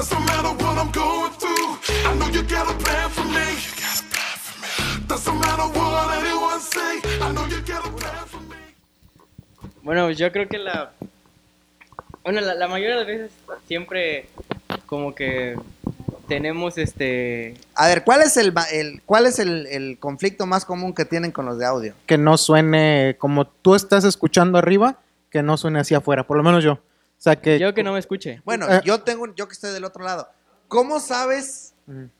Doesn't matter what I'm going through. I know you got a plan for me. Doesn't matter what anyone say. I know you got a plan for me. Bueno, yo creo que la. Bueno, la, la mayoría de las veces siempre como que tenemos este. A ver, ¿cuál es el, el- cuál es el, el conflicto más común que tienen con los de audio? Que no suene como tú estás escuchando arriba, que no suene hacia afuera, por lo menos yo. O sea que... Yo que no me escuche. Bueno, Eh. yo tengo, yo que estoy del otro lado. ¿Cómo sabes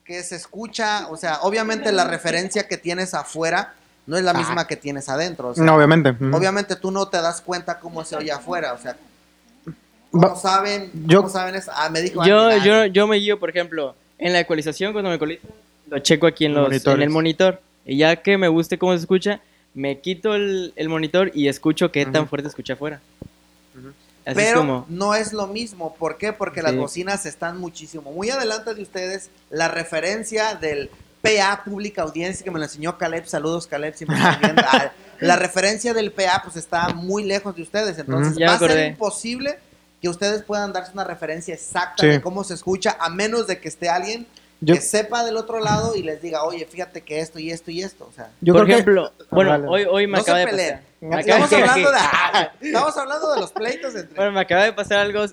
que se escucha? O sea, obviamente la referencia que tienes afuera no es la misma que tienes adentro. o sea, No, obviamente. Obviamente tú no te das cuenta cómo se oye afuera, o sea, ¿cómo saben? yo- ¿Cómo saben eso? Ah, me dijo Yo, ah, yo me guío, por ejemplo, en la ecualización, cuando me ecualizo, lo checo aquí en, los, en el monitor. Y ya que me guste cómo se escucha, me quito el, el monitor y escucho qué tan fuerte escucha afuera. Ujú. Así Pero es como. no es lo mismo. ¿Por qué? Porque las bocinas están muchísimo. Muy adelante de ustedes, la referencia del PA, pública audiencia, que me lo enseñó Caleb. Saludos, Caleb, si me. Ah, La referencia del PA, pues está muy lejos de ustedes. Entonces, va a ser imposible que ustedes puedan darse una referencia exacta Sí. de cómo se escucha, a menos de que esté alguien Yo- que sepa del otro lado y les diga, oye, fíjate que esto y esto y esto. O sea, yo por creo que- ejemplo, bueno, Dale. hoy, hoy me no acaba de pasar. me acaba- Estamos hablando, de, estamos hablando de los pleitos entre. Bueno, me acaba de pasar algo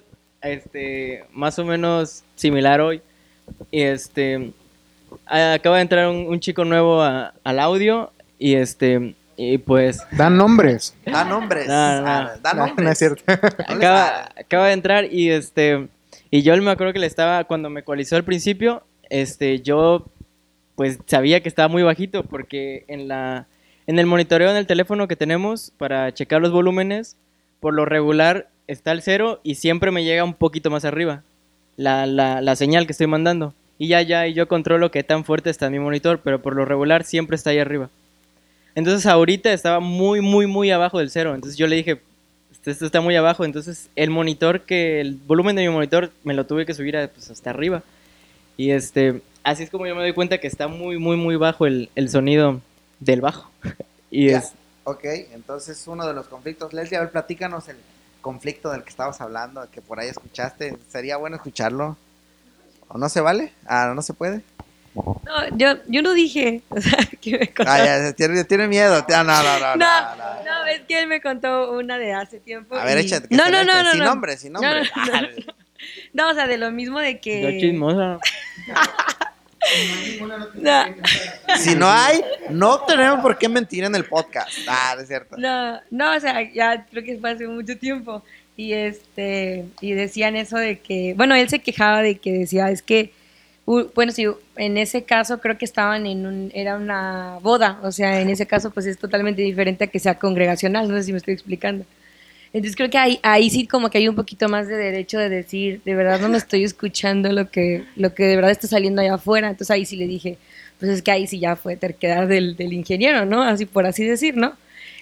este, más o menos similar hoy. Y este. Acaba de entrar un, un chico nuevo a- al audio. Y este. Y pues. Dan nombres. Da nombres. No, no. ah, Da No, nombres. no es cierto. Acaba de entrar y este y yo me acuerdo que le estaba cuando me ecualizó al principio este yo pues sabía que estaba muy bajito porque en la en el monitoreo en el teléfono que tenemos para checar los volúmenes por lo regular está el cero y siempre me llega un poquito más arriba la, la, la señal que estoy mandando. Y ya ya y yo controlo qué tan fuerte está mi monitor pero por lo regular siempre está ahí arriba. Entonces ahorita estaba muy muy muy abajo del cero. Entonces yo le dije "Este- esto está muy abajo, entonces el monitor que el volumen de mi monitor me lo tuve que subir a, pues, hasta arriba. Y este, así es como yo me doy cuenta que está muy muy muy bajo el, el sonido del bajo. y Ya. es Ok, entonces uno de los conflictos. Leslie, a ver, platícanos el conflicto del que estabas hablando, que por ahí escuchaste. ¿Sería bueno escucharlo? ¿O no se vale? Ah, ¿no se puede? No, yo, yo no dije, o sea, que me contó. Ah, ya, tiene, tiene miedo. Ah, No, no, no, no. no, no. no, es que él me contó una de hace tiempo. A ver, y- échate. que No, no, no, no. Sin no. nombre, sin nombre. No, no, no. No, o sea, de lo mismo de que. yo chismosa. No, Si no hay, no tenemos por qué mentir en el podcast. Ah, no es cierto. no, no, o sea, ya creo que fue hace mucho tiempo. Y este, y decían eso de que, bueno, él se quejaba de que decía, es que, bueno, sí, en ese caso creo que estaban en un, era una boda, o sea, en ese caso pues es totalmente diferente a que sea congregacional, no sé si me estoy explicando. Entonces creo que ahí, ahí sí como que hay un poquito más de derecho de decir, de verdad no me estoy escuchando lo que, lo que de verdad está saliendo allá afuera. Entonces ahí sí le dije, pues es que ahí sí ya fue terquedad del, del ingeniero, ¿no? Así por así decir, ¿no?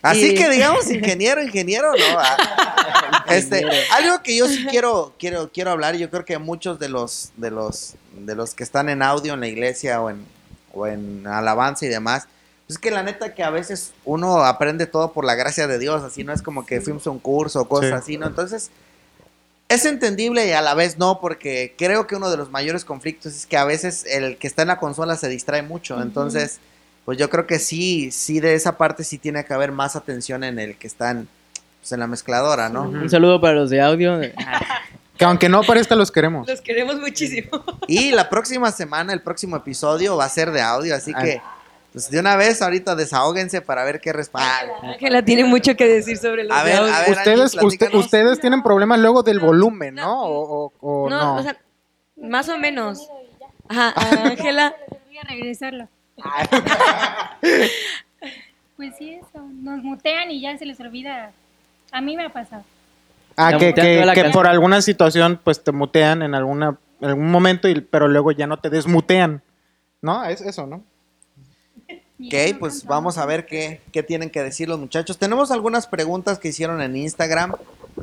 Así Y- que digamos ingeniero, ingeniero, no. Ah, Este, algo que yo sí quiero, quiero, quiero hablar, y yo creo que muchos de los, de los, de los que están en audio en la iglesia o en, o en alabanza y demás, es que la neta que a veces uno aprende todo por la gracia de Dios, así no es como que fuimos a un curso o cosas Sí. así, ¿no? Entonces, es entendible y a la vez no, porque creo que uno de los mayores conflictos es que a veces el que está en la consola se distrae mucho, entonces, pues yo creo que sí, sí de esa parte sí tiene que haber más atención en el que está en, pues, en la mezcladora, ¿no? Un saludo para los de audio. Que aunque no parezca, los queremos. Los queremos muchísimo. Y la próxima semana, el próximo episodio va a ser de audio, así Ah. que pues de una vez ahorita desahóguense para ver qué respalda. Ángela tiene mucho que decir sobre los A ver, a ver, Ustedes, Angie, usted- platícanos. ustedes tienen problemas luego del volumen, ¿no? No. O, o- o no, no. o sea, más o menos. Ajá, a Ángela. Voy a regresarlo. Pues sí, eso. Nos mutean y ya se les olvida. A mí me ha pasado. ah, que, por alguna situación, pues te mutean en alguna en algún momento, y, pero luego ya no te desmutean. ¿No? Es eso, ¿no? Ok, pues vamos a ver qué, qué tienen que decir los muchachos. Tenemos algunas preguntas que hicieron en Instagram.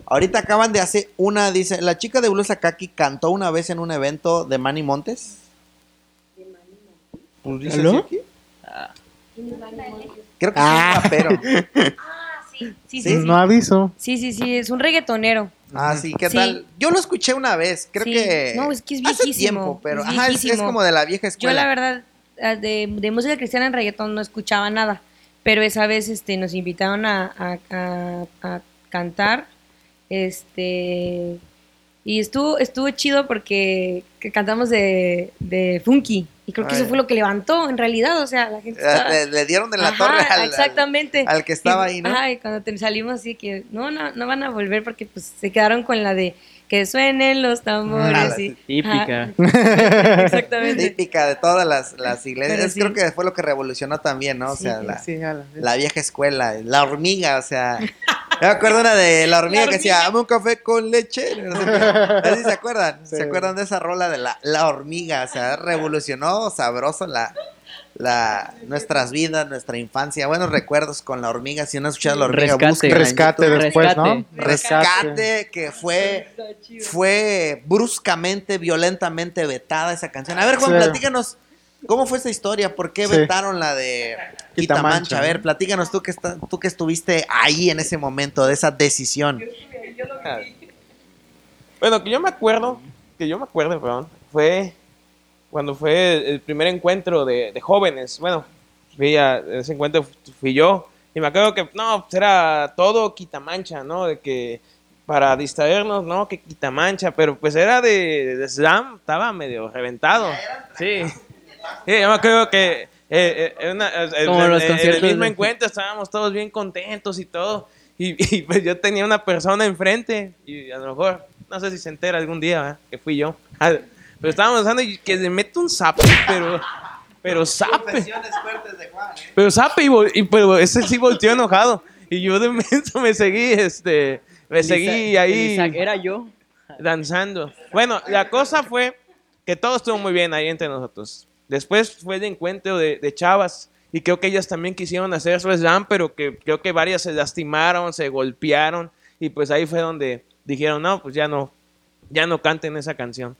Ahorita acaban de hacer una, dice, la chica de Blues Akaki cantó una vez en un evento de Manny Montes. Pues dice ¿Aló? así aquí. Creo que Ah. es un rapero. Sí, sí, Sí. sí. No aviso. Sí, sí, sí, es un reggaetonero. Ah, sí, ¿qué Sí. tal? Yo lo escuché una vez, creo Sí. que No, es que es hace viejísimo, tiempo, pero es ajá, es, es como de la vieja Yo escuela. la verdad ah, de, de música cristiana en reggaetón no escuchaba nada, pero esa vez este, nos invitaron a, a- a- a cantar, este y estuvo estuvo chido porque que cantamos de, de funky y creo que eso Ay. fue lo que levantó en realidad, o sea, la gente estaba- le, le dieron en la Ajá, torre al, al- exactamente al que estaba Y- ahí, ¿no? ajá, y cuando te- salimos así que no, no, no van a volver porque pues se quedaron con la de que suenen los tambores Ah, y Típica. Ajá, exactamente. Típica de todas las, las iglesias. Sí. Creo que fue lo que revolucionó también, ¿no? O Sí, sea, la, Sí, la- la vieja escuela, la hormiga, o sea. Me acuerdo una de la hormiga, La que decía, dame un café con leche. No sé se acuerdan. Sí. ¿Se acuerdan de esa rola de la, la hormiga? O sea, revolucionó sabroso la, la, nuestras vidas, nuestra infancia. Buenos recuerdos con la hormiga. Si no has escuchado la hormiga, Rescate. Rescate después, ¿no? Rescate. Rescate, que fue, fue bruscamente, violentamente vetada esa canción. A ver, Juan, Sí. platícanos, ¿cómo fue esa historia? ¿Por qué Sí. vetaron la de Quitamancha? A ver, ¿no? platícanos tú que, está, tú que estuviste ahí en ese momento de esa decisión. Bueno, que yo me acuerdo, que yo me acuerdo, perdón, fue cuando fue el primer encuentro de, de jóvenes. Bueno, fui a ese encuentro fui yo y me acuerdo que no, pues era todo quitamancha, ¿no? De que para distraernos, ¿no? Que quitamancha, pero pues era de, de slam, estaba medio reventado. Sí. Sí, yo me acuerdo que eh, eh, una- eh, Como en- los en el mismo encuentro estábamos todos bien contentos y todo. Y, y, pues yo tenía una persona enfrente y a lo mejor, no sé si se entera algún día que fui yo. Ah, Pero estábamos usando y que le meto un zape, pero, pero de Juan. ¿eh? Pero zape y, y pero ese sí volteó enojado. Y yo de momento me seguí, este, me seguí Elisa- ahí Elisa- era yo. danzando. Bueno, la cosa fue que todo estuvo muy bien ahí entre nosotros. Después fue el encuentro de, de chavas y creo que ellas también quisieron hacer su slam, pero que creo que varias se lastimaron, se golpearon y pues ahí fue donde dijeron, no, pues ya no, ya no canten esa canción.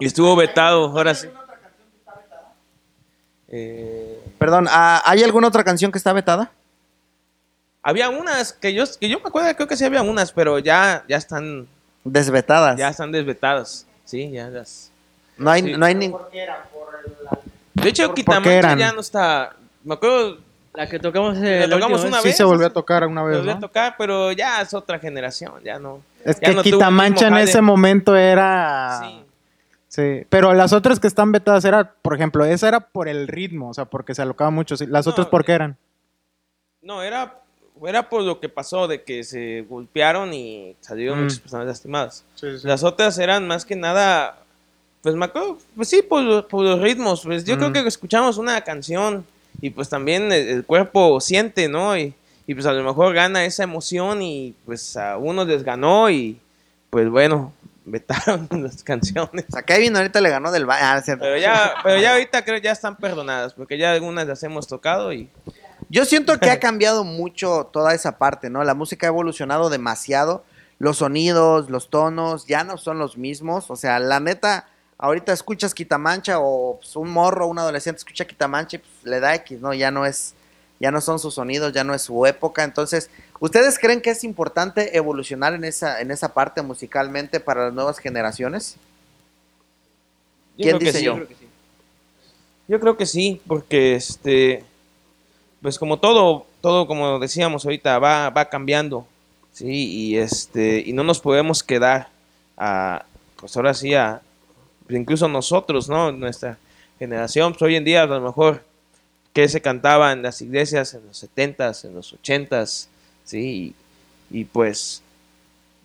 Y estuvo vetado, ahora sí. Eh, Perdón, ¿ah, ¿hay alguna otra canción que está vetada? había unas que yo, que yo me acuerdo, creo que sí había unas, pero ya, ya están, Desvetadas. ya están desvetadas. Sí, ya las. No hay, Sí. no hay ni- De hecho, ¿Por- por qué Quitamancha ya no está. Me acuerdo, La que tocamos, eh, La tocamos una vez. Sí se volvió a tocar una vez, volvió a tocar, pero ya es otra generación, ya no. Es ya que no Quitamancha en ese momento era... Sí. Sí, pero las otras que están vetadas era, por ejemplo, esa era por el ritmo, o sea, porque se alocaba mucho. Las No, otras, ¿por qué eran? No, era, era por lo que pasó, de que se golpearon y salieron Mm. muchas personas lastimadas. Las otras eran más que nada, pues me acuerdo, pues sí, por los ritmos. Pues yo creo Mm. que escuchamos una canción y pues también el, el cuerpo siente, ¿no? Y, y pues a lo mejor gana esa emoción y pues a uno les ganó y pues bueno, vetaron las canciones. O sea, Kevin ahorita le ganó del ba- Ah. Pero ya, pero ya ahorita creo ya están perdonadas, porque ya algunas las hemos tocado y Yo siento que ha cambiado mucho toda esa parte, ¿no? La música ha evolucionado demasiado. Los sonidos, los tonos ya no son los mismos. O sea, la neta, ahorita escuchas Quitamancha o pues, un morro, un adolescente escucha Quitamancha y pues, le da X, ¿no? Ya no es, ya no son sus sonidos, ya no es su época. Entonces, ¿ustedes creen que es importante evolucionar en esa, en esa parte musicalmente para las nuevas generaciones? Yo ¿Quién creo que dice sí. yo? Yo creo que sí, porque este, pues como todo, todo como decíamos ahorita, va, va cambiando, sí, y este, y no nos podemos quedar a, pues ahora sí a, pues incluso nosotros, ¿no? Nuestra generación, pues hoy en día a lo mejor que se cantaba en las iglesias en los 70s, en los 80s, sí, y, pues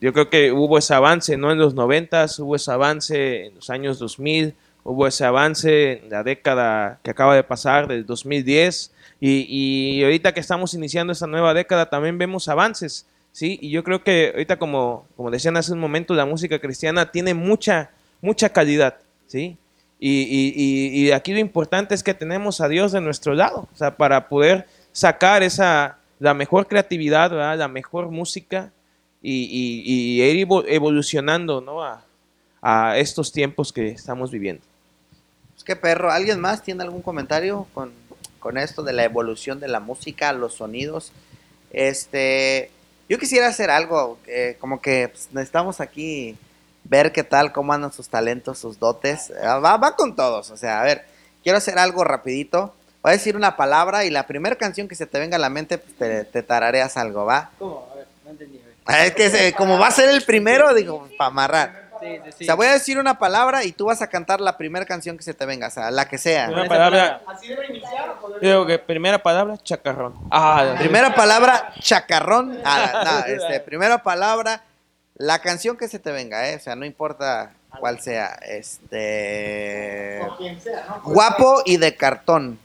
yo creo que hubo ese avance, ¿no? En los 90s, hubo ese avance en los años 2000, hubo ese avance en la década que acaba de pasar, del 2010, y, y ahorita que estamos iniciando esta nueva década también vemos avances, ¿sí? Y yo creo que ahorita, como, como decían hace un momento, la música cristiana tiene mucha, mucha calidad, ¿sí? Y, y- y- aquí lo importante es que tenemos a Dios de nuestro lado, o sea, para poder sacar esa, la mejor creatividad, ¿verdad? la mejor música y, y- ir evo- evolucionando, ¿no? A, a estos tiempos que estamos viviendo. Pues qué perro. ¿Alguien más tiene algún comentario con, con esto de la evolución de la música, los sonidos? Este, Yo quisiera hacer algo, eh, como que pues, necesitamos aquí ver qué tal, cómo andan sus talentos, sus dotes. Eh, va, va con todos, o sea, a ver, quiero hacer algo rapidito. Voy a decir una palabra y la primera canción que se te venga a la mente, pues te, te tarareas algo, ¿va? ¿Cómo? A ver, no entendí. Ah, Es que se- como va a ser el primero, digo, para amarrar. Sí, sí, sí. O sea, voy a decir una palabra y tú vas a cantar la primera canción que se te venga, o sea, la que sea. Primera palabra. Digo que primera palabra, chacarrón. Ah, Primera palabra, chacarrón. Ah, no, este, primera palabra, la canción que se te venga, ¿eh? O sea, no importa cuál sea. Este. Guapo y de cartón.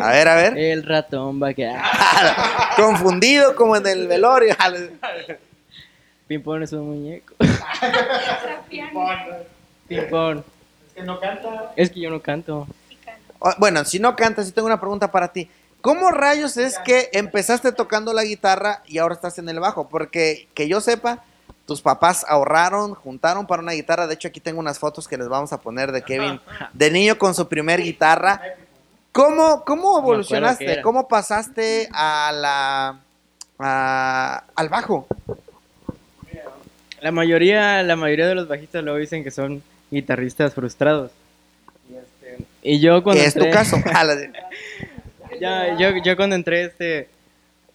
A ver, a ver. El ratón va a quedar. Confundido como en el velorio. Pimpón es un muñeco. Trapiano. Pimpón. Es que no canta. Es que yo no canto. Oh, Bueno, si no cantas, sí tengo una pregunta para ti. ¿Cómo rayos es que empezaste tocando la guitarra y ahora estás en el bajo? Porque que yo sepa, tus papás ahorraron, juntaron para una guitarra. De hecho, aquí tengo unas fotos que les vamos a poner de Kevin de niño con su primer guitarra. ¿Cómo, cómo evolucionaste? ¿Cómo pasaste a la a- al bajo? La mayoría, la mayoría de los bajistas luego dicen que son guitarristas frustrados. Y, este, y yo cuando es tu caso. Ya, yo, yo cuando entré este,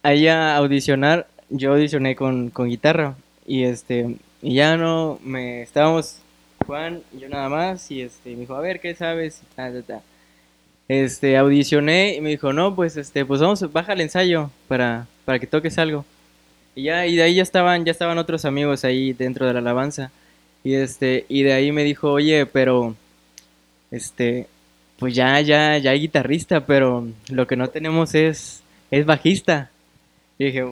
ahí a audicionar, yo audicioné con, con guitarra. Y este, y ya no, me estábamos Juan yo nada más. Y este, me dijo, a ver, ¿qué sabes? Ta, ta, ta. Este, audicioné y me dijo, no, pues este, pues vamos, baja el ensayo para, para que toques algo. Y ya, y de ahí ya estaban, ya estaban otros amigos ahí dentro de la alabanza. Y este, y de ahí me dijo, oye, pero este, pues ya, ya, ya hay guitarrista, pero lo que no tenemos es, es bajista. Y dije,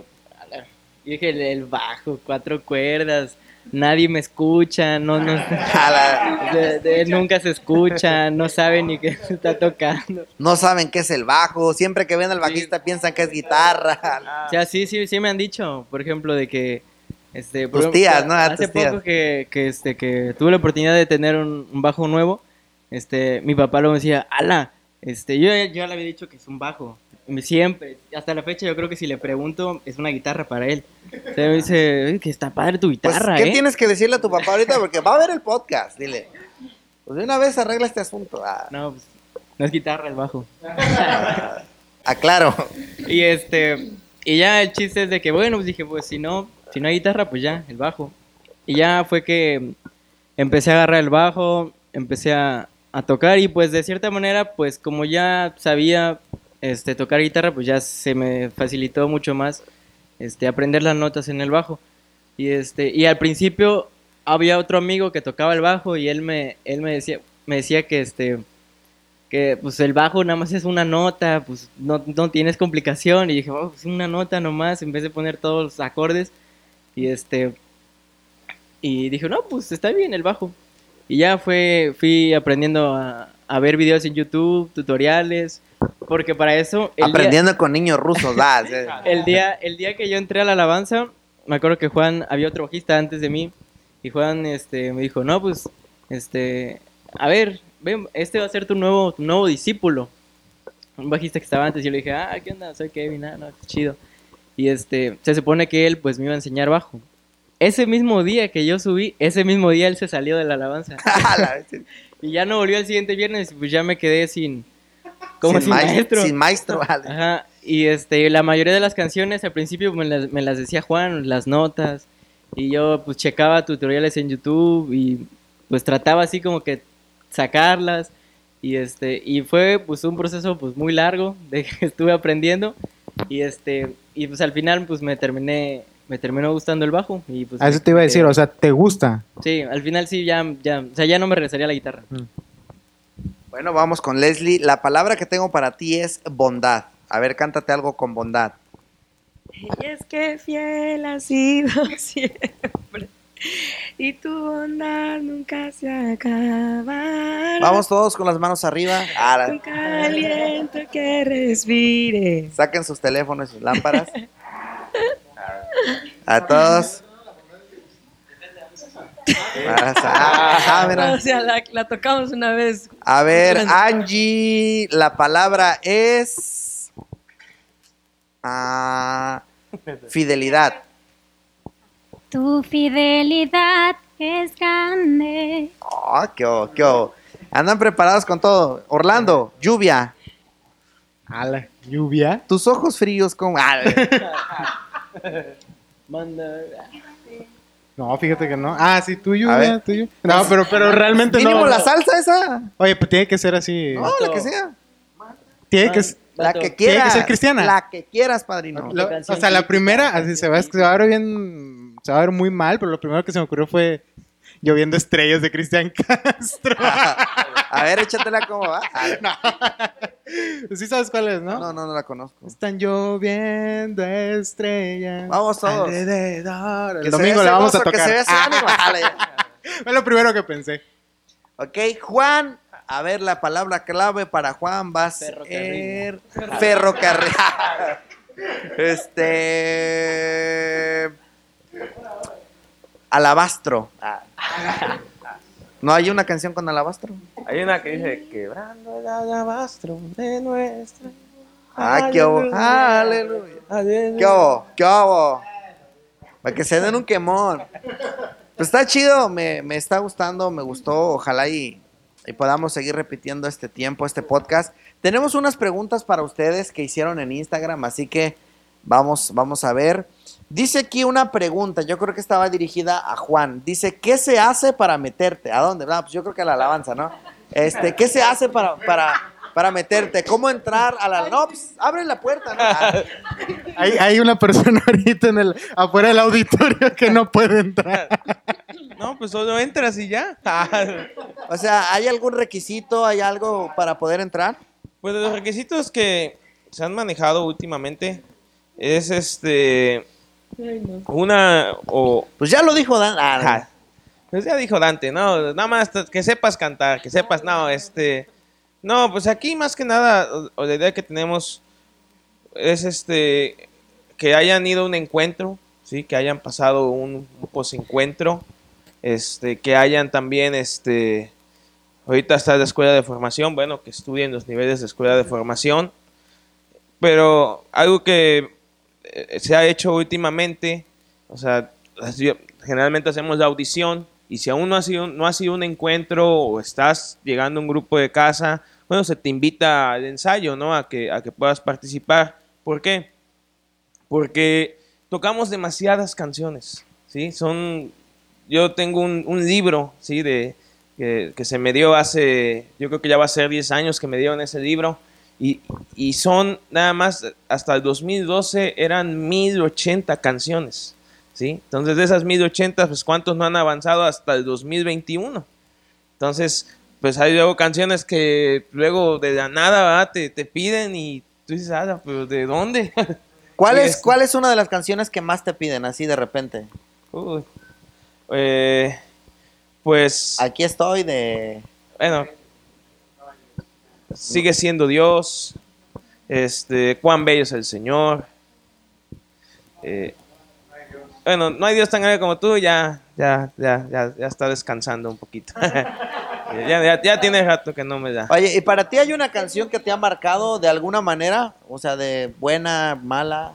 dije, el, bajo, cuatro cuerdas, nadie me escucha, no, no, de- de- nunca se escucha, no sabe ni qué se está tocando. no saben qué es el bajo. Siempre que ven al bajista piensan que es guitarra. O sea, sí, sí, sí me han dicho, por ejemplo, de que este Tus ejemplo, tías, ¿no? Ah, Hace tus tías. poco que, que este que tuve la oportunidad de tener un, un bajo nuevo, este mi papá lo decía, "Ala, este yo ya- yo le había dicho que es un bajo." Siempre, hasta la fecha yo creo que si le pregunto es una guitarra para él. O sea, me dice, "Oye, que está padre tu Pues, guitarra, ¿qué ¿eh?" tienes que decirle a tu papá ahorita? Porque va a ver el podcast, dile. Pues de una vez arregla este asunto. Ah, No, pues no es guitarra, es bajo. aclaro. Y este, y ya el chiste es de que, bueno, pues dije, pues si no, si no hay guitarra, pues ya, el bajo. Y ya fue que empecé a agarrar el bajo, empecé a, a tocar y pues de cierta manera, pues como ya sabía este, tocar guitarra, pues ya se me facilitó mucho más este, aprender las notas en el bajo. Y, este, y al principio había otro amigo que tocaba el bajo y él me, él me decía, me decía que este que pues el bajo nada más es una nota, pues no, no tienes complicación. Y dije, oh, pues una nota nomás, en vez de poner todos los acordes. Y este. Y dije, no, pues está bien el bajo. Y ya fue, fui aprendiendo a, a ver videos en YouTube, tutoriales. Porque para eso. el día- Aprendiendo con niños rusos. sí. el día, el día que yo entré a la alabanza, me acuerdo que Juan, había otro bajista antes de mí, y Juan este, me dijo, no, pues, este, a ver, ven, este va a ser tu nuevo, tu nuevo discípulo. Un bajista que estaba antes, y yo le dije, ah, ¿qué onda? Soy Kevin, ah, no, qué chido. Y este, se supone que él, pues, me iba a enseñar bajo. Ese mismo día que yo subí, ese mismo día él se salió de la alabanza. Y ya no volvió el siguiente viernes, y pues ya me quedé sin, como sin, maes- maestro. Sin maestro. vale. Ajá, y este, la mayoría de las canciones al principio me las, me las decía Juan, las notas, y yo pues checaba tutoriales en YouTube y pues trataba así como que sacarlas, y este, y fue pues un proceso pues muy largo de que estuve aprendiendo, y este, y pues al final pues me terminé, me terminó gustando el bajo, y pues... A eso te iba a decir, o sea, ¿te gusta? Sí, al final sí, ya, ya, o sea, ya no me regresaría a la guitarra. Bueno, vamos con Leslie. La palabra que tengo para ti es bondad. A ver, cántate algo con bondad. Y es que fiel has sido siempre. Y tu bondad nunca se acabará. Vamos todos con las manos arriba. Ah, la- Nunca aliento que respire. Saquen sus teléfonos y sus lámparas. A todos. Ah, ah, mira. O sea, la, la tocamos una vez. A ver, Angie, la palabra es Ah, fidelidad. Tu fidelidad es grande. Oh, qué oh, qué oh. Andan preparados con todo. Orlando, lluvia. Ala, lluvia. Tus ojos fríos como... Manda. No, fíjate que no. Ah, sí, A ver. tú lluvia. No, pero, pero realmente Mínimo no. la salsa esa. Oye, pues tiene que ser así. No, la que sea. Tiene que ser. La Vato. que Tiene que quieras. ser cristiana. La que quieras, padrino. Lo- canción o sea, la primera, así se va, se va a ver bien, se va a ver muy mal, pero lo primero que se me ocurrió fue lloviendo estrellas de Cristian Castro. A ver, échatela como va. Ah, sí sabes cuál es, ¿no? No, no, no la conozco. Están lloviendo estrellas. Vamos todos. alrededor. El domingo la vamos a gozo, que tocar. se ese Ah, ánimo. Fue lo primero que pensé. Ok, Juan. A ver, la palabra clave para Juan va a ser Ferrocarril. ferrocarril. este. Alabastro. ¿No hay una canción con alabastro? Hay una que dice, quebrando el alabastro de nuestra. Ah, qué hubo. Aleluya. Aleluya. ¿Qué hubo? ¿Qué hubo? Para que se den un quemón. Pues está chido, me, me está gustando, me gustó. Ojalá y, y podamos seguir repitiendo este tiempo, este podcast. Tenemos unas preguntas para ustedes que hicieron en Instagram, así que vamos, vamos a ver. Dice aquí una pregunta, yo creo que estaba dirigida a Juan. Dice, ¿qué se hace para meterte? ¿A dónde? Ah, pues yo creo que a la alabanza, ¿no? Este, ¿qué se hace para, para, para meterte? ¿Cómo entrar a la... No, pues, abre la puerta, ¿no? Hay, hay una persona ahorita en el, afuera del auditorio que no puede entrar. No, pues solo entras y ya. O sea, ¿hay algún requisito, hay algo para poder entrar? Pues de los requisitos que se han manejado últimamente es este una o Pues ya lo dijo Dan. Ah. Pues ya dijo Dante, no, nada más que sepas cantar, que sepas, no, este, no, pues aquí más que nada, o, la idea que tenemos es este, que hayan ido a un encuentro, sí, que hayan pasado un, un posencuentro, este, que hayan también, este, ahorita está la escuela de formación, bueno, que estudien los niveles de escuela de formación, pero algo que se ha hecho últimamente, o sea, generalmente hacemos la audición y si aún no ha sido, no ha sido un encuentro o estás llegando a un grupo de casa, bueno, se te invita al ensayo, ¿no? A que, a que puedas participar. ¿Por qué? Porque tocamos demasiadas canciones, ¿sí? Son, yo tengo un, un libro, ¿sí? De, que, que se me dio hace, yo creo que ya va a ser 10 años que me dieron ese libro. Y, y son nada más, hasta el 2012 eran 1080 canciones. ¿sí? Entonces, de esas 1080, pues cuántos no han avanzado hasta el 2021. Entonces, pues hay luego canciones que luego de la nada. Te, te piden y tú dices, ah, pero ¿de dónde? ¿Cuál, es. ¿Cuál es una de las canciones que más te piden así de repente? Uy. Eh, pues, Aquí estoy de... bueno, sigue siendo Dios. Este, cuán bello es el Señor. Eh, bueno, no hay Dios tan grande como tú, ya, ya, ya, ya, ya está descansando un poquito. ya, ya, ya tiene rato que no me da. Oye, ¿y para ti hay una canción que te ha marcado de alguna manera? O sea, de buena, mala.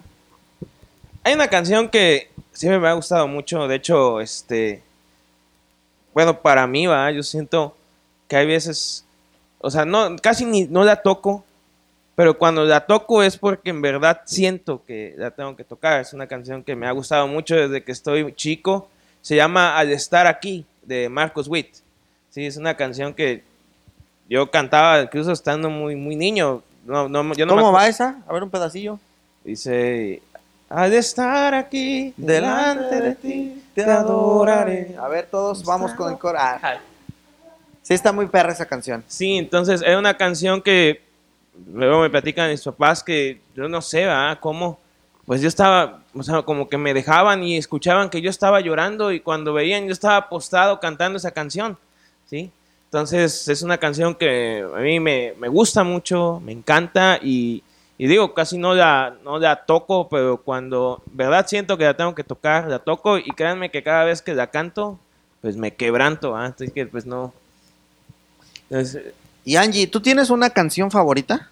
Hay una canción que siempre me ha gustado mucho, de hecho, este, bueno, para mí, va, yo siento que hay veces, o sea, no, casi ni, no la toco, pero cuando la toco es porque en verdad siento que la tengo que tocar. Es una canción que me ha gustado mucho desde que estoy chico. Se llama Al estar aquí, de Marcos Witt. Sí, es una canción que yo cantaba incluso estando muy, muy niño. No, no, yo no ¿Cómo va esa? A ver un pedacillo. Dice, al estar aquí delante de ti, te adoraré. A ver, todos vamos con el coro. Sí, está muy perra esa canción. Sí, entonces es una canción que luego me platican mis papás que yo no sé, ¿verdad? Cómo, pues yo estaba, o sea, como que me dejaban y escuchaban que yo estaba llorando y cuando veían yo estaba postado cantando esa canción, ¿sí? Entonces es una canción que a mí me, me gusta mucho, me encanta y, y digo, casi no la, no la toco, pero cuando, verdad, siento que la tengo que tocar, la toco y créanme que cada vez que la canto, pues me quebranto, ¿ah? Así que pues no. Y Angie, ¿tú tienes una canción favorita?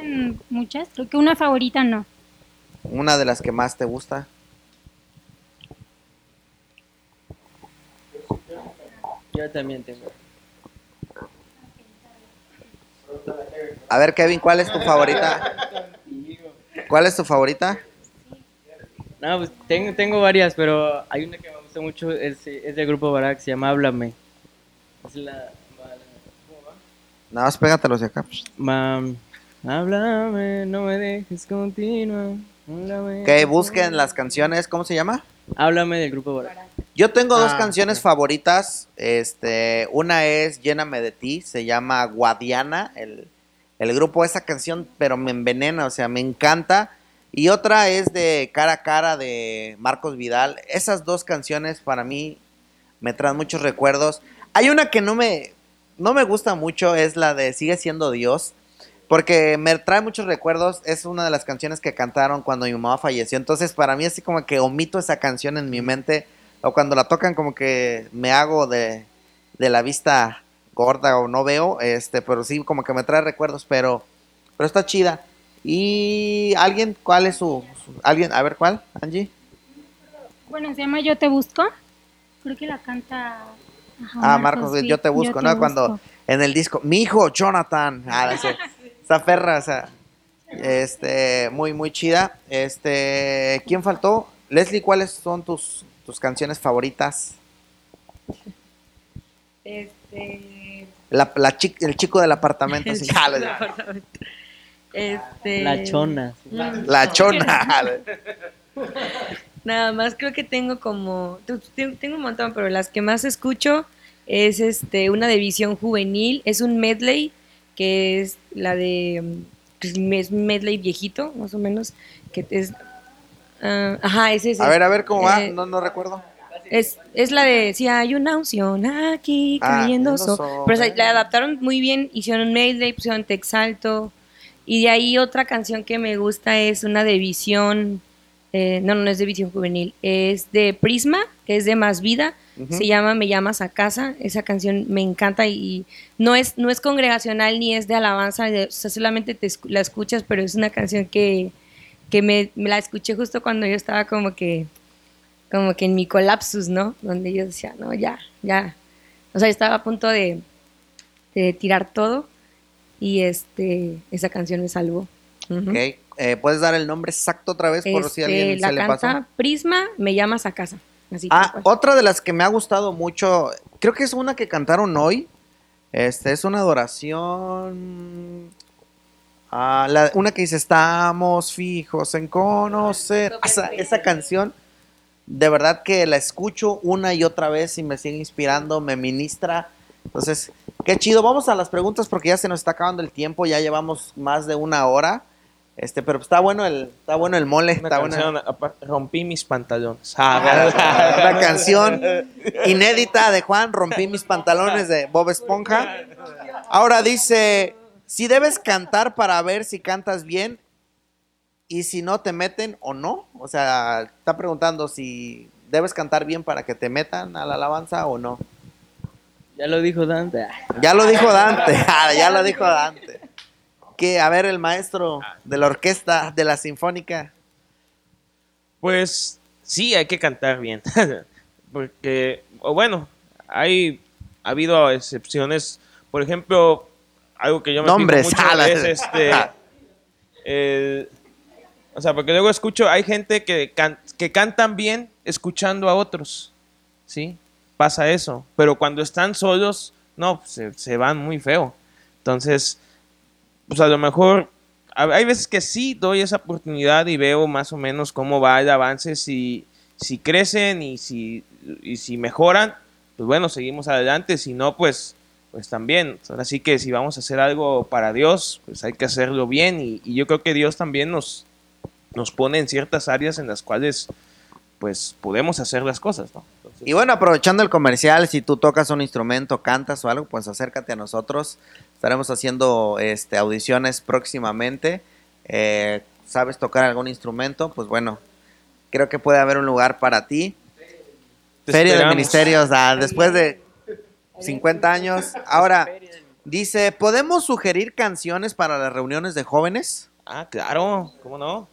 gustan muchas, creo que una favorita no. Una de las que más te gusta. Yo también tengo. A ver, Kevin, ¿cuál es tu favorita? ¿Cuál es tu favorita? No, pues tengo, tengo varias, pero hay una que me gusta mucho, es, es del grupo Barak, se llama Háblame. Es la... Nada más pégatelos de acá. Mam, háblame, no me dejes continuar. Háblame. Que busquen las canciones, ¿cómo se llama? Háblame del grupo Barak. Yo tengo dos Ah, canciones favoritas. Este, una es Lléname de ti, se llama Guadiana, el, el grupo esa canción, pero me envenena, o sea, me encanta. Y otra es de Cara a Cara de Marcos Vidal. Esas dos canciones para mí me traen muchos recuerdos. Hay una que no me, no me gusta mucho, es la de Sigue siendo Dios. Porque me trae muchos recuerdos. Es una de las canciones que cantaron cuando mi mamá falleció. Entonces, para mí, así como que omito esa canción en mi mente. O cuando la tocan, como que me hago de, de la vista gorda o no veo. Este, pero sí, como que me trae recuerdos. Pero, pero está chida. Y alguien, ¿cuál es su, su- alguien? A ver, ¿cuál? Angie. Bueno, se llama Yo te busco. Creo que la canta. ajá, Ah, Marcos, sí, yo te busco, ¿no? Cuando busco. en el disco, mi hijo Jonathan, ah, ese- esa perra, o sea, este, muy, muy chida. Este, ¿quién faltó? Leslie, ¿cuáles son tus, tus canciones favoritas? Este. La, la chi- el chico del apartamento, sí, jale. Este. La chona. La chona. Nada más creo que tengo como. Tengo un montón, pero las que más escucho es este una de visión juvenil. Es un medley que es la de. pues, es un medley viejito, más o menos. Que es. ah, ajá, ese es. A ver, a ver cómo va, Eh, no, no recuerdo. Es, es la de, si hay una unción aquí Ah, cayendo cayendo so-. Pero o sea, la adaptaron muy bien, hicieron un medley, pusieron Te Exalto. Y de ahí otra canción que me gusta es una de Visión, eh, no, no es de Visión Juvenil, es de Prisma, que es de Más Vida, se llama Me llamas a casa, esa canción me encanta y no es, no es congregacional ni es de alabanza, de- o sea, solamente te la escuchas, pero es una canción que, que me, me la escuché justo cuando yo estaba como que como que en mi colapsus, ¿no? Donde yo decía, no, ya, ya. O sea, yo estaba a punto de, de tirar todo y este esa canción me salvó. Eh, ¿Puedes dar el nombre exacto otra vez por si Este, alguien la se le canta pasó? Prisma, me llamas a casa. Así Ah, otra de las que me ha gustado mucho, creo que es una que cantaron hoy. Este es una adoración. Ah, la- una que dice estamos fijos en conocer. Esa, esa canción, de verdad que la escucho una y otra vez y me sigue inspirando, me ministra. Entonces, qué chido. Vamos a las preguntas porque ya se nos está acabando el tiempo, ya llevamos más de una hora. Este, pero está bueno el, está bueno el mole, Una está bueno. canción, rompí mis pantalones. Una canción inédita de Juan, rompí mis pantalones de Bob Esponja. Ahora dice, si debes cantar para ver si cantas bien y si no te meten o no. O sea, está preguntando si debes cantar bien para que te metan a la alabanza o no. Ya lo dijo Dante. Ya lo dijo Dante, ah, ya lo dijo Dante. Que, a ver, el maestro de la orquesta, de la sinfónica. Pues sí, hay que cantar bien. Porque, o bueno, hay ha habido excepciones. Por ejemplo, algo que yo me Nombres, mucho es este. el- o sea, porque luego escucho, hay gente que, can- que cantan bien escuchando a otros. ¿Sí? Pasa eso. Pero cuando están solos, no, se, van muy feo. Entonces, pues a lo mejor hay veces que sí doy esa oportunidad y veo más o menos cómo va el avance, si, si crecen y si, y si mejoran, pues bueno, seguimos adelante, si no, pues, pues también. Así que si vamos a hacer algo para Dios, pues hay que hacerlo bien y, y yo creo que Dios también nos, nos pone en ciertas áreas en las cuales pues podemos hacer las cosas, ¿no? Y bueno, aprovechando el comercial, si tú tocas un instrumento, cantas o algo, pues acércate a nosotros. Estaremos haciendo este, audiciones próximamente. Eh, ¿Sabes tocar algún instrumento? Pues bueno, creo que puede haber un lugar para ti. te Feria de. Ministerios, ah, después de 50 años. Ahora, Dice, ¿podemos sugerir canciones para las reuniones de jóvenes? Ah, claro, ¿cómo no?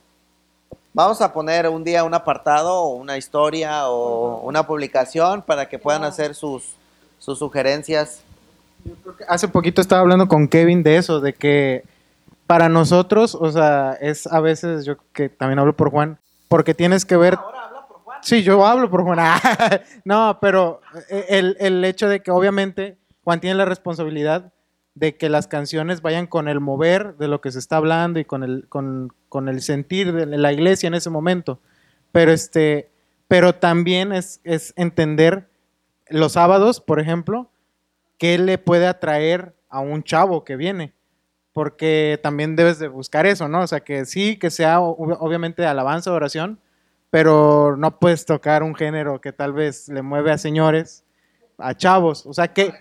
Vamos a poner un día un apartado o una historia o una publicación para que puedan hacer sus, sus sugerencias. Hace poquito estaba hablando con Kevin de eso, de que para nosotros, o sea, es a veces, yo que también hablo por Juan, porque tienes que ver... Sí, yo hablo por Juan. no, pero eh, el, el hecho de que obviamente Juan tiene la responsabilidad de que las canciones vayan con el mover de lo que se está hablando y con el, con, con el sentir de la iglesia en ese momento. Pero este, pero también es, es entender los sábados, por ejemplo, qué le puede atraer a un chavo que viene. Porque también debes de buscar eso, ¿no? O sea, que sí, que sea ob- obviamente alabanza, oración, pero no puedes tocar un género que tal vez le mueve a señores, a chavos. O sea, que,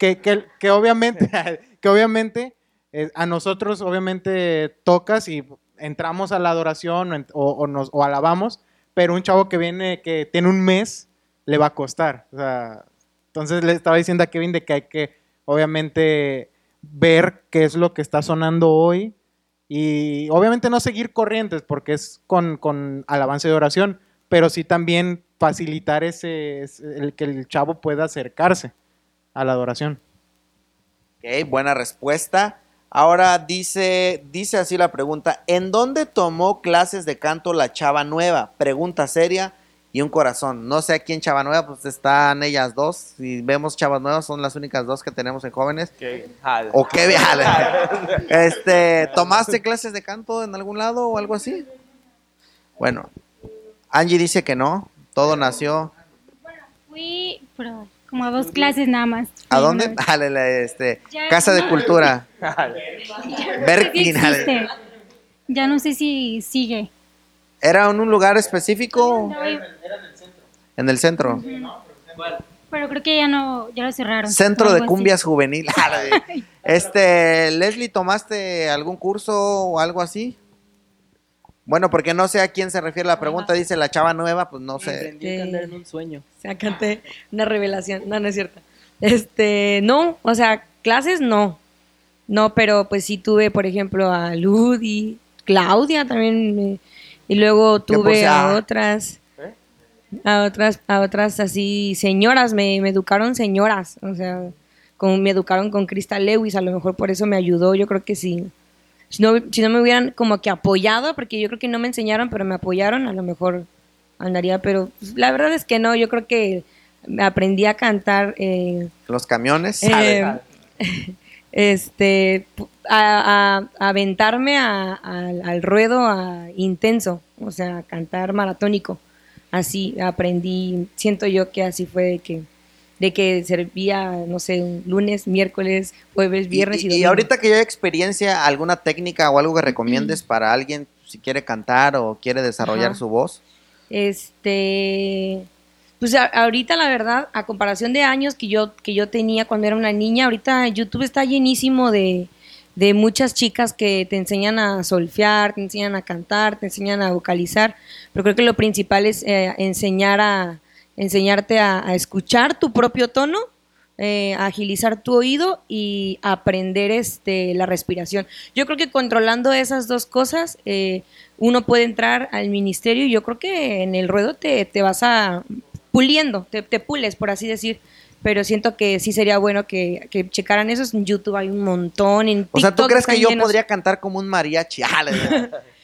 que, que, que obviamente, que obviamente eh, a nosotros obviamente tocas y entramos a la adoración o, o- o nos, o alabamos, pero un chavo que viene, que tiene un mes, le va a costar. O sea, entonces le estaba diciendo a Kevin de que hay que obviamente ver qué es lo que está sonando hoy y obviamente no seguir corrientes porque es con, con alabanza y oración, pero sí también facilitar ese, ese- el que el chavo pueda acercarse a la adoración. Ok, buena respuesta. Ahora dice, dice así la pregunta, ¿en dónde tomó clases de canto la chava nueva? Pregunta seria y un corazón. No sé aquí en Chava Nueva, pues están ellas dos. Si vemos chavas nuevas, son las únicas dos que tenemos en jóvenes. ¿O qué? este, ¿Tomaste clases de canto en algún lado o algo así? Bueno, Angie dice que no, todo nació. Fui, pero como a dos clases nada más. ¿A dónde? Dale, la, este, Ya, Casa de. Cultura. Ya no sé si Berkin. Ya no sé si sigue. ¿Era en un lugar específico? Estaba ahí, En el centro. Pero creo que ya no, ya lo cerraron. Centro de algo así. cumbias juvenil. Este, Leslie, ¿tomaste algún curso o algo así? Bueno, porque no sé a quién se refiere la pregunta, dice la chava nueva, pues no sé. Aprendí a cantar en un sueño. O sea, canté una revelación. No, no es cierto. Este, no, o sea, clases no. No, pero pues sí tuve, por ejemplo, a Ludi, Claudia también. me- y luego ¿Qué tuve a otras. A otras, a otras así señoras, me, me educaron señoras, o sea, con, me educaron con Crystal Lewis, a lo mejor por eso me ayudó, yo creo que sí. Si no, si no me hubieran como que apoyado, porque yo creo que no me enseñaron, pero me apoyaron, a lo mejor andaría, pero la verdad es que no, yo creo que aprendí a cantar eh, Los camiones. eh, este a, a- a aventarme a- al- al ruedo a- intenso, o sea, a cantar maratónico. Así aprendí, siento yo que así fue de que de que servía, no sé, un lunes, miércoles, jueves, viernes y, y, y domingo. ahorita que ya hay experiencia, ¿alguna técnica o algo que recomiendes para alguien si quiere cantar o quiere desarrollar Ajá. su voz? Este, pues a- ahorita la verdad, a comparación de años que yo, que yo tenía cuando era una niña, ahorita YouTube está llenísimo de, de muchas chicas que te enseñan a solfear, te enseñan a cantar, te enseñan a vocalizar, pero creo que lo principal es eh, enseñar a, enseñarte a, escuchar tu propio tono, eh, a agilizar tu oído y aprender este, la respiración. Yo creo que controlando esas dos cosas, eh, uno puede entrar al ministerio y yo creo que en el ruedo te, te vas a puliendo, te, te pules, por así decir. Pero siento que sí sería bueno que, que checaran eso. En YouTube hay un montón. En O sea, ¿tú TikTok crees que yo llenos. podría cantar como un mariachi? Ah,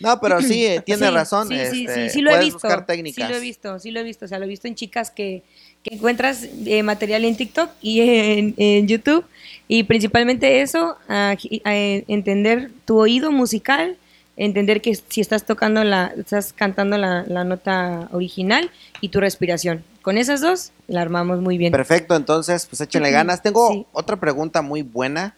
no, pero sí, eh, tiene Sí, razón. Sí, sí, este, sí, sí lo he visto. Sí lo he visto, sí lo he visto. O sea, lo he visto en chicas que, que encuentras eh, material en TikTok y en, en YouTube. Y principalmente eso, a- a entender tu oído musical, entender que si estás tocando la, estás cantando la, la nota original y tu respiración. Con esas dos, la armamos muy bien. Perfecto, entonces, pues échenle ganas. Tengo Sí. otra pregunta muy buena.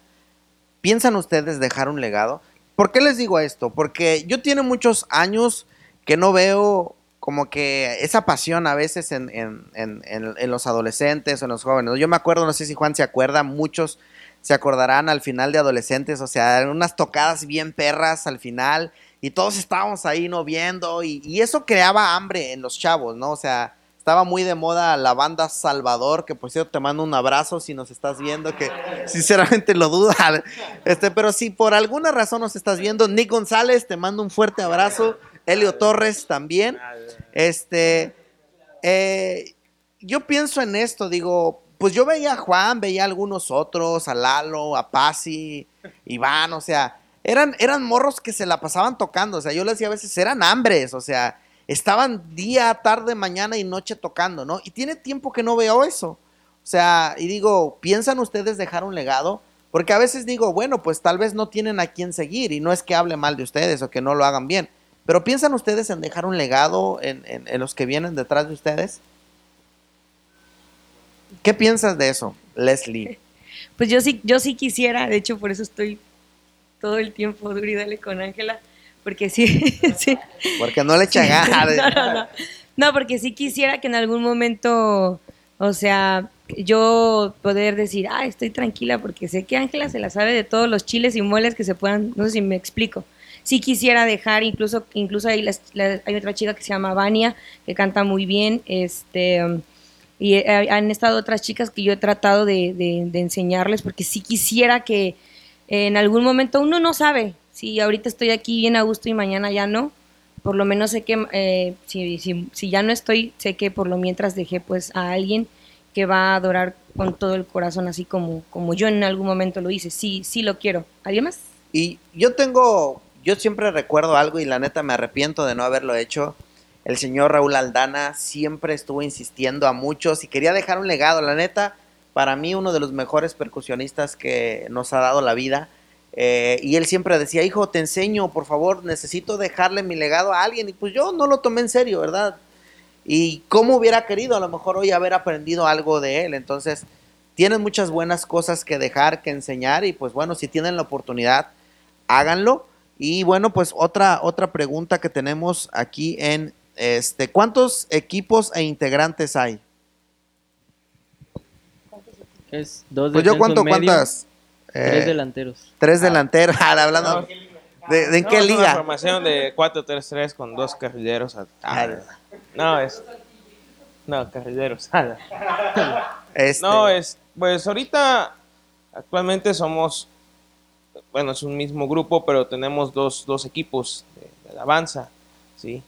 ¿Piensan ustedes dejar un legado? ¿Por qué les digo esto? Porque yo tiene muchos años que no veo como que esa pasión a veces en, en- en- en- en los adolescentes o en los jóvenes. Yo me acuerdo, no sé si Juan se acuerda, muchos se acordarán al final de adolescentes, o sea, unas tocadas bien perras al final y todos estábamos ahí no viendo y, eso creaba hambre en los chavos, ¿no? O sea, estaba muy de moda la banda Salvador, que por cierto te mando un abrazo si nos estás viendo, que sinceramente lo duda. Este, pero si por alguna razón nos estás viendo, Nick González, te mando un fuerte abrazo. Elio Torres también. Este, eh, yo pienso en esto, digo, pues yo veía a Juan, veía a algunos otros, a Lalo, a Pasi, Iván, o sea, eran, eran morros que se la pasaban tocando, o sea, yo les decía a veces, eran hambres, o sea, estaban día, tarde, mañana y noche tocando, ¿no? Y tiene tiempo que no veo eso. O sea, y digo, ¿piensan ustedes dejar un legado? Porque a veces digo, bueno, pues tal vez no tienen a quién seguir y no es que hable mal de ustedes o que no lo hagan bien, pero ¿piensan ustedes en dejar un legado en, en- en los que vienen detrás de ustedes? ¿Qué piensas de eso, Leslie? Pues yo sí, yo sí quisiera, de hecho por eso estoy todo el tiempo duro y dale con Ángela, porque sí, sí. Porque no le echa ganas. No, no, no. No, porque sí quisiera que en algún momento, o sea, yo poder decir, ah, estoy tranquila porque sé que Ángela se la sabe de todos los chiles y moles que se puedan, no sé si me explico. Sí quisiera dejar, incluso, incluso hay, las- la- hay otra chica que se llama Vania, que canta muy bien, este, y eh, han estado otras chicas que yo he tratado de, de- enseñarles, porque sí quisiera que en algún momento uno no sabe si ahorita estoy aquí bien a gusto y mañana ya no. Por lo menos sé que eh, si, si, si ya no estoy, sé que por lo mientras dejé pues a alguien que va a adorar con todo el corazón, así como, como yo en algún momento lo hice. Sí, sí lo quiero. ¿Alguien más? Y yo tengo, yo siempre recuerdo algo y la neta me arrepiento de no haberlo hecho. El señor Raúl Aldana siempre estuvo insistiendo a muchos y quería dejar un legado. La neta, para mí uno de los mejores percusionistas que nos ha dado la vida. Eh, y él siempre decía, hijo, te enseño, por favor, necesito dejarle mi legado a alguien. Y pues yo no lo tomé en serio, ¿verdad? Y cómo hubiera querido a lo mejor hoy haber aprendido algo de él. Entonces, tienen muchas buenas cosas que dejar, que enseñar. Y pues bueno, si tienen la oportunidad, háganlo. Y bueno, pues otra, otra pregunta que tenemos aquí en este, ¿cuántos equipos e integrantes hay? Es dos Pues yo un medio, cuántas? Tres Eh, delanteros. tres delanteros. Ah, hablando. ¿De, de en No, qué es una liga? formación de 4-3-3 con dos carrilleros. a- Ah, no, es. No, carrilleros. este, No, es. Pues ahorita, actualmente somos. Bueno, es un mismo grupo, pero tenemos dos, dos equipos de, de alabanza. ¿sí?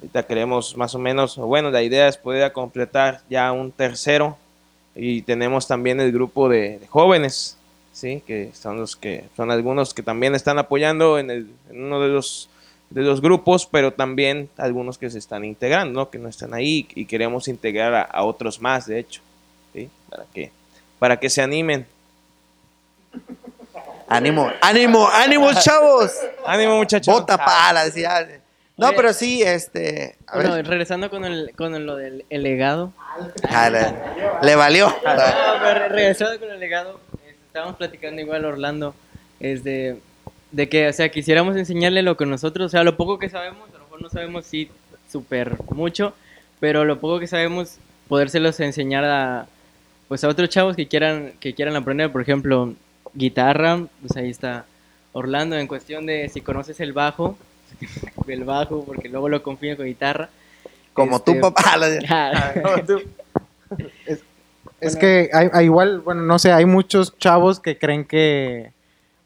Ahorita queremos más o menos. Bueno, la idea es poder completar ya un tercero. Y tenemos también el grupo de, de jóvenes, ¿sí? que son los que son algunos que también están apoyando en, el- en uno de los, de los grupos, pero también algunos que se están integrando, ¿no? que no están ahí y queremos integrar a, a otros más, de hecho, ¿sí? para, que, para que se animen. ánimo, ánimo, ánimo, chavos. Ánimo muchachos. Bota pala, decía. No, pero sí, este. A Bueno, ver. regresando con, el, con lo del el legado. Ah, le, le valió. No, pero re- regresando con el legado, este, estábamos platicando igual Orlando, es de, de que, o sea, quisiéramos enseñarle lo que nosotros, o sea, lo poco que sabemos, a lo mejor no sabemos sí súper mucho, pero lo poco que sabemos, podérselos enseñar a, pues a otros chavos que quieran, que quieran aprender, por ejemplo, guitarra, pues ahí está Orlando, en cuestión de si conoces el bajo, el bajo, porque luego lo confío con guitarra. Como Este, tú, papá. Es que hay, hay igual, bueno, no sé, hay muchos chavos que creen que,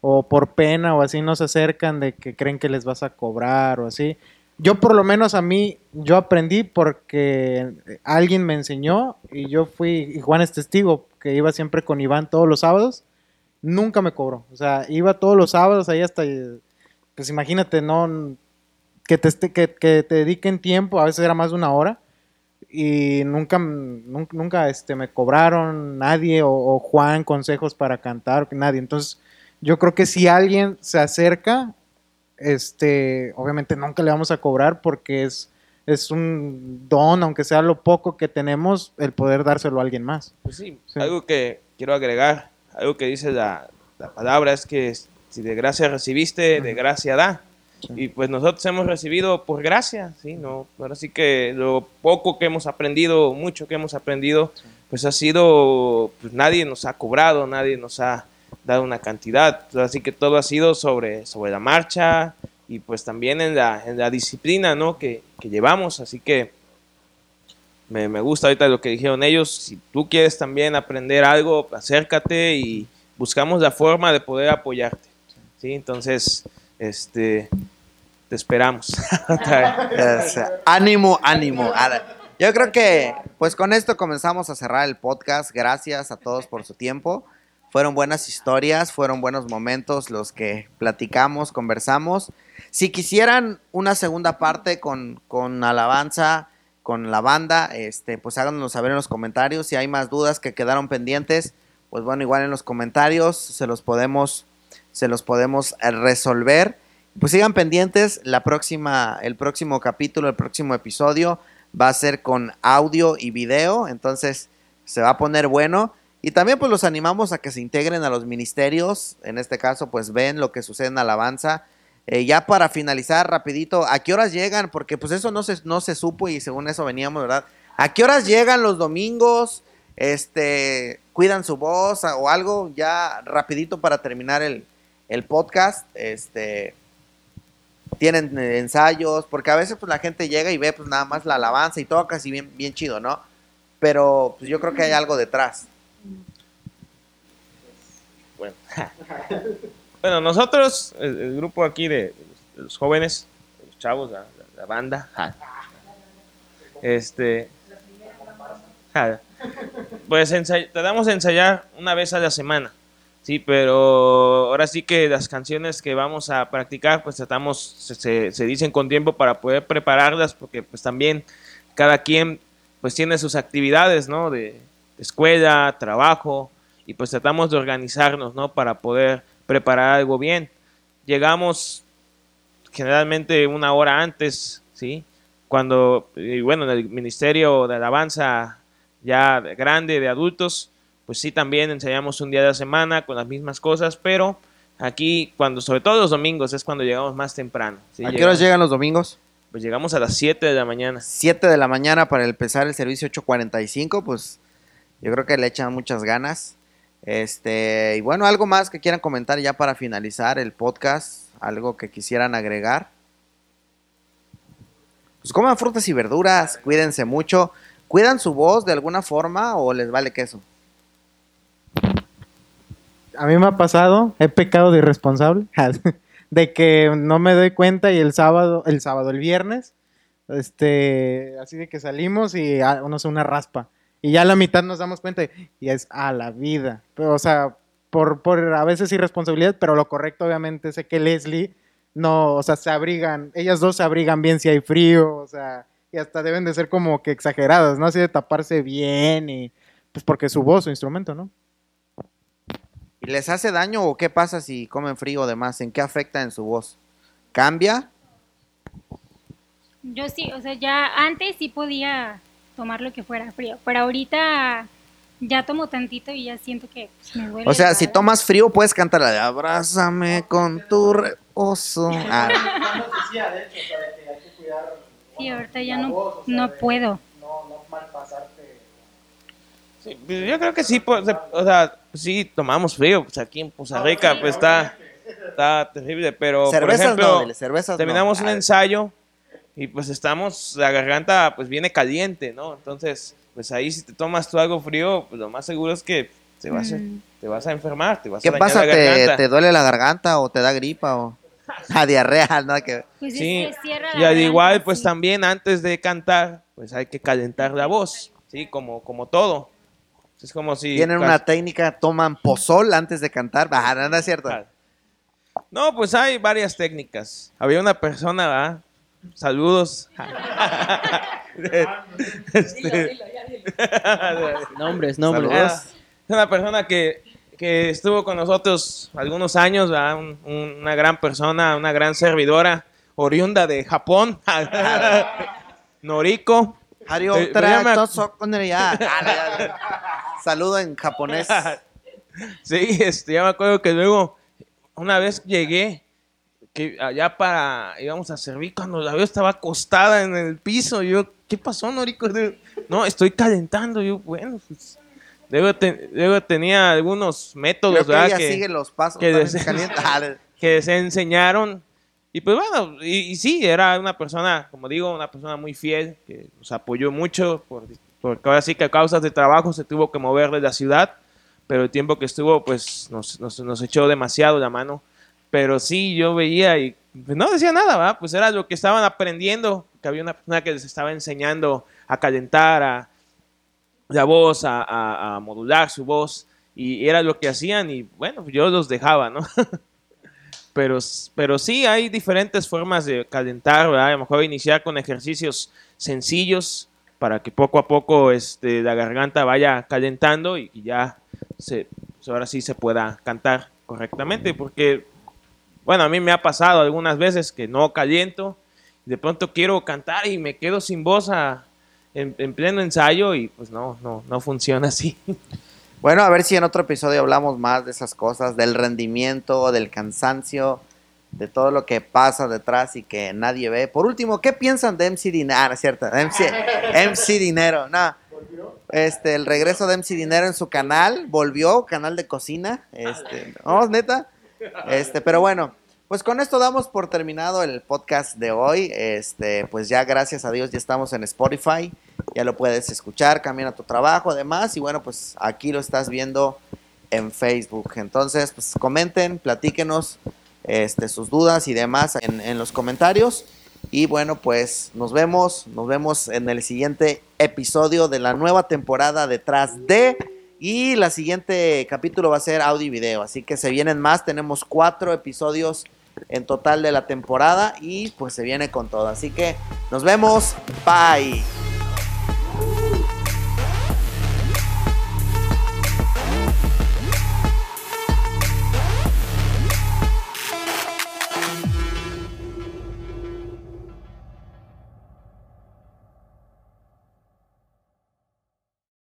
o por pena o así, no se acercan de que creen que les vas a cobrar o así. Yo por lo menos a mí, yo aprendí porque alguien me enseñó y yo fui, y Juan es testigo, que iba siempre con Iván todos los sábados, nunca me cobró. O sea, iba todos los sábados ahí hasta, pues imagínate, no, que te, que, que te dediquen tiempo, a veces era más de una hora y nunca, nunca, nunca este, me cobraron nadie o, o Juan consejos para cantar, nadie. Entonces, yo creo que si alguien se acerca, este, obviamente nunca le vamos a cobrar porque es, es un don, aunque sea lo poco que tenemos, el poder dárselo a alguien más. Pues sí, Sí. algo que quiero agregar, algo que dice la, la palabra es que si de gracia recibiste, de gracia da. Y pues nosotros hemos recibido por gracia, ¿sí? No, ahora sí que lo poco que hemos aprendido, mucho que hemos aprendido, pues ha sido, pues nadie nos ha cobrado, nadie nos ha dado una cantidad, así que todo ha sido sobre, sobre la marcha y pues también en la, en la disciplina, ¿no? Que, que llevamos, así que me, me gusta ahorita lo que dijeron ellos. Si tú quieres también aprender algo, acércate y buscamos la forma de poder apoyarte. Entonces, este, te esperamos. Es, ánimo, ánimo. Yo creo que, pues con esto comenzamos a cerrar el podcast. Gracias a todos por su tiempo. Fueron buenas historias, fueron buenos momentos los que platicamos, conversamos. Si quisieran una segunda parte con, con alabanza, con la banda, este, pues háganos saber en los comentarios. Si hay más dudas que quedaron pendientes, pues bueno, igual en los comentarios se los podemos, se los podemos eh, resolver. Pues sigan pendientes, la próxima, el próximo capítulo, el próximo episodio va a ser con audio y video, entonces se va a poner bueno. Y también pues los animamos a que se integren a los ministerios, en este caso pues ven lo que sucede en Alabanza. Eh, ya para finalizar rapidito, ¿a qué horas llegan? Porque pues eso no se, no se supo y según eso veníamos, ¿verdad? ¿A qué horas llegan los domingos? Este, cuidan su voz o algo ya rapidito para terminar el, el podcast. Este, tienen ensayos, porque a veces pues la gente llega y ve pues nada más la alabanza y todo casi bien, bien chido, ¿no? Pero pues yo creo que hay algo detrás. Bueno, bueno nosotros, el, grupo aquí de, los jóvenes, los chavos, la, la- la banda, ja. este, pues tratamos de ensayar una vez a la semana, sí, pero ahora sí que las canciones que vamos a practicar, pues tratamos, se, dicen con tiempo para poder prepararlas, porque pues también cada quien pues tiene sus actividades, ¿no? De, de escuela, trabajo, y pues tratamos de organizarnos, ¿no? Para poder preparar algo bien. Llegamos generalmente una hora antes, ¿sí? Cuando, y bueno, en el Ministerio de Alabanza ya de- grande de adultos, pues sí también ensayamos un día de la semana con las mismas cosas, pero aquí, cuando, sobre todo los domingos, es cuando llegamos más temprano. ¿sí? ¿A qué horas llegan los domingos? Pues llegamos a las 7 de la mañana. 7 de la mañana para empezar el servicio 8.45, pues yo creo que le echan muchas ganas. Este, y bueno, algo más que quieran comentar ya para finalizar el podcast, algo que quisieran agregar. Pues coman frutas y verduras, cuídense mucho. ¿Cuidan su voz de alguna forma o les vale queso? A mí me ha pasado, he pecado de irresponsable, de que no me doy cuenta y el sábado, el sábado, el viernes, este, así de que salimos y ah, uno hace una raspa. Y ya a la mitad nos damos cuenta y, y es a la vida. Pero, o sea, por, por a veces irresponsabilidad, pero lo correcto obviamente sé que Leslie no, o sea, se abrigan, ellas dos se abrigan bien si hay frío, o sea, y hasta deben de ser como que exageradas, ¿no? Así de taparse bien y pues porque su voz, su instrumento, ¿no? ¿Y les hace daño o qué pasa si comen frío o demás? ¿En qué afecta en su voz? ¿Cambia? Yo sí, o sea, ya antes sí podía tomar lo que fuera frío, pero ahorita ya tomo tantito y ya siento que pues, me duele. O sea, si tomas frío, puedes cantar la de Abrázame con tu reposo. Ah, Sí, ahorita ya no, no puedo. Sí, pues, yo creo que sí, pues, o sea, sí tomamos frío, pues aquí en Poza Rica, pues está, está terrible, pero por cervezas ejemplo, no, dile, cervezas terminamos no. un ensayo y pues estamos, la garganta pues viene caliente, ¿no? Entonces, pues ahí si te tomas tú algo frío, pues lo más seguro es que te vas, a, Mm. te vas a enfermar, te vas ¿Qué a dañar pasa? la ¿Te, garganta. te duele la garganta o te da gripa o a diarrea? Nada que. Pues es Sí, la y al igual, pues sí. también antes de cantar, pues hay que calentar la voz, ¿sí? Como, como todo. Es como si... Tienen una técnica, toman pozol antes de cantar. Ah, no, no es cierto. No, pues hay varias técnicas. Había una persona, ¿verdad? Saludos. Este, Nombres, nombres. Ah, Es una persona que, que estuvo con nosotros algunos años. Un- un- una gran persona, una gran servidora, oriunda de Japón. Noriko. Ah. Saludo en japonés. Sí, este, ya me acuerdo que luego, una vez llegué, que allá para, íbamos a servir, cuando la veo estaba acostada en el piso, yo, ¿qué pasó, Noriko? No, estoy calentando, yo, bueno, pues, luego, te- luego tenía algunos métodos, Creo que ¿verdad? ella que, sigue los pasos. que des-. Ah, que se enseñaron, Y pues bueno, y, y sí, era una persona, como digo, una persona muy fiel, que nos apoyó mucho, por, porque ahora sí que a causas de trabajo se tuvo que mover de la ciudad, pero el tiempo que estuvo, pues nos, nos, nos echó demasiado la mano. Pero sí, yo veía y pues, no decía nada, ¿va? Pues era lo que estaban aprendiendo, que había una persona que les estaba enseñando a calentar, a la voz, a, a- a modular su voz, y era lo que hacían, y bueno, yo los dejaba, ¿no? pero, pero sí, hay diferentes formas de calentar, ¿verdad? A lo mejor iniciar con ejercicios sencillos para que poco a poco este, la garganta vaya calentando y, ya se, pues ahora sí se pueda cantar correctamente, porque, bueno, a mí me ha pasado algunas veces que no caliento, de pronto quiero cantar y me quedo sin voz a- en, en pleno ensayo y pues no, no, no funciona así. Bueno, a ver si en otro episodio hablamos más de esas cosas, del rendimiento, del cansancio, de todo lo que pasa detrás y que nadie ve. Por último, ¿qué piensan de MC Dinero? Ah, cierto, MC, MC Dinero, no. Este, el regreso de MC Dinero en su canal, volvió, canal de cocina, este, no, neta. Este, pero bueno, pues con esto damos por terminado el podcast de hoy. Este, pues ya gracias a Dios ya estamos en Spotify. Ya lo puedes escuchar, camina tu trabajo, además. Y bueno, pues aquí lo estás viendo en Facebook. Entonces, pues comenten, platíquenos este, sus dudas y demás en, en los comentarios. Y bueno, pues nos vemos, nos vemos en el siguiente episodio de la nueva temporada detrás de. Y la siguiente capítulo va a ser audio y video. Así que se vienen más. Tenemos cuatro episodios en total de la temporada. Y pues se viene con todo. Así que nos vemos. Bye.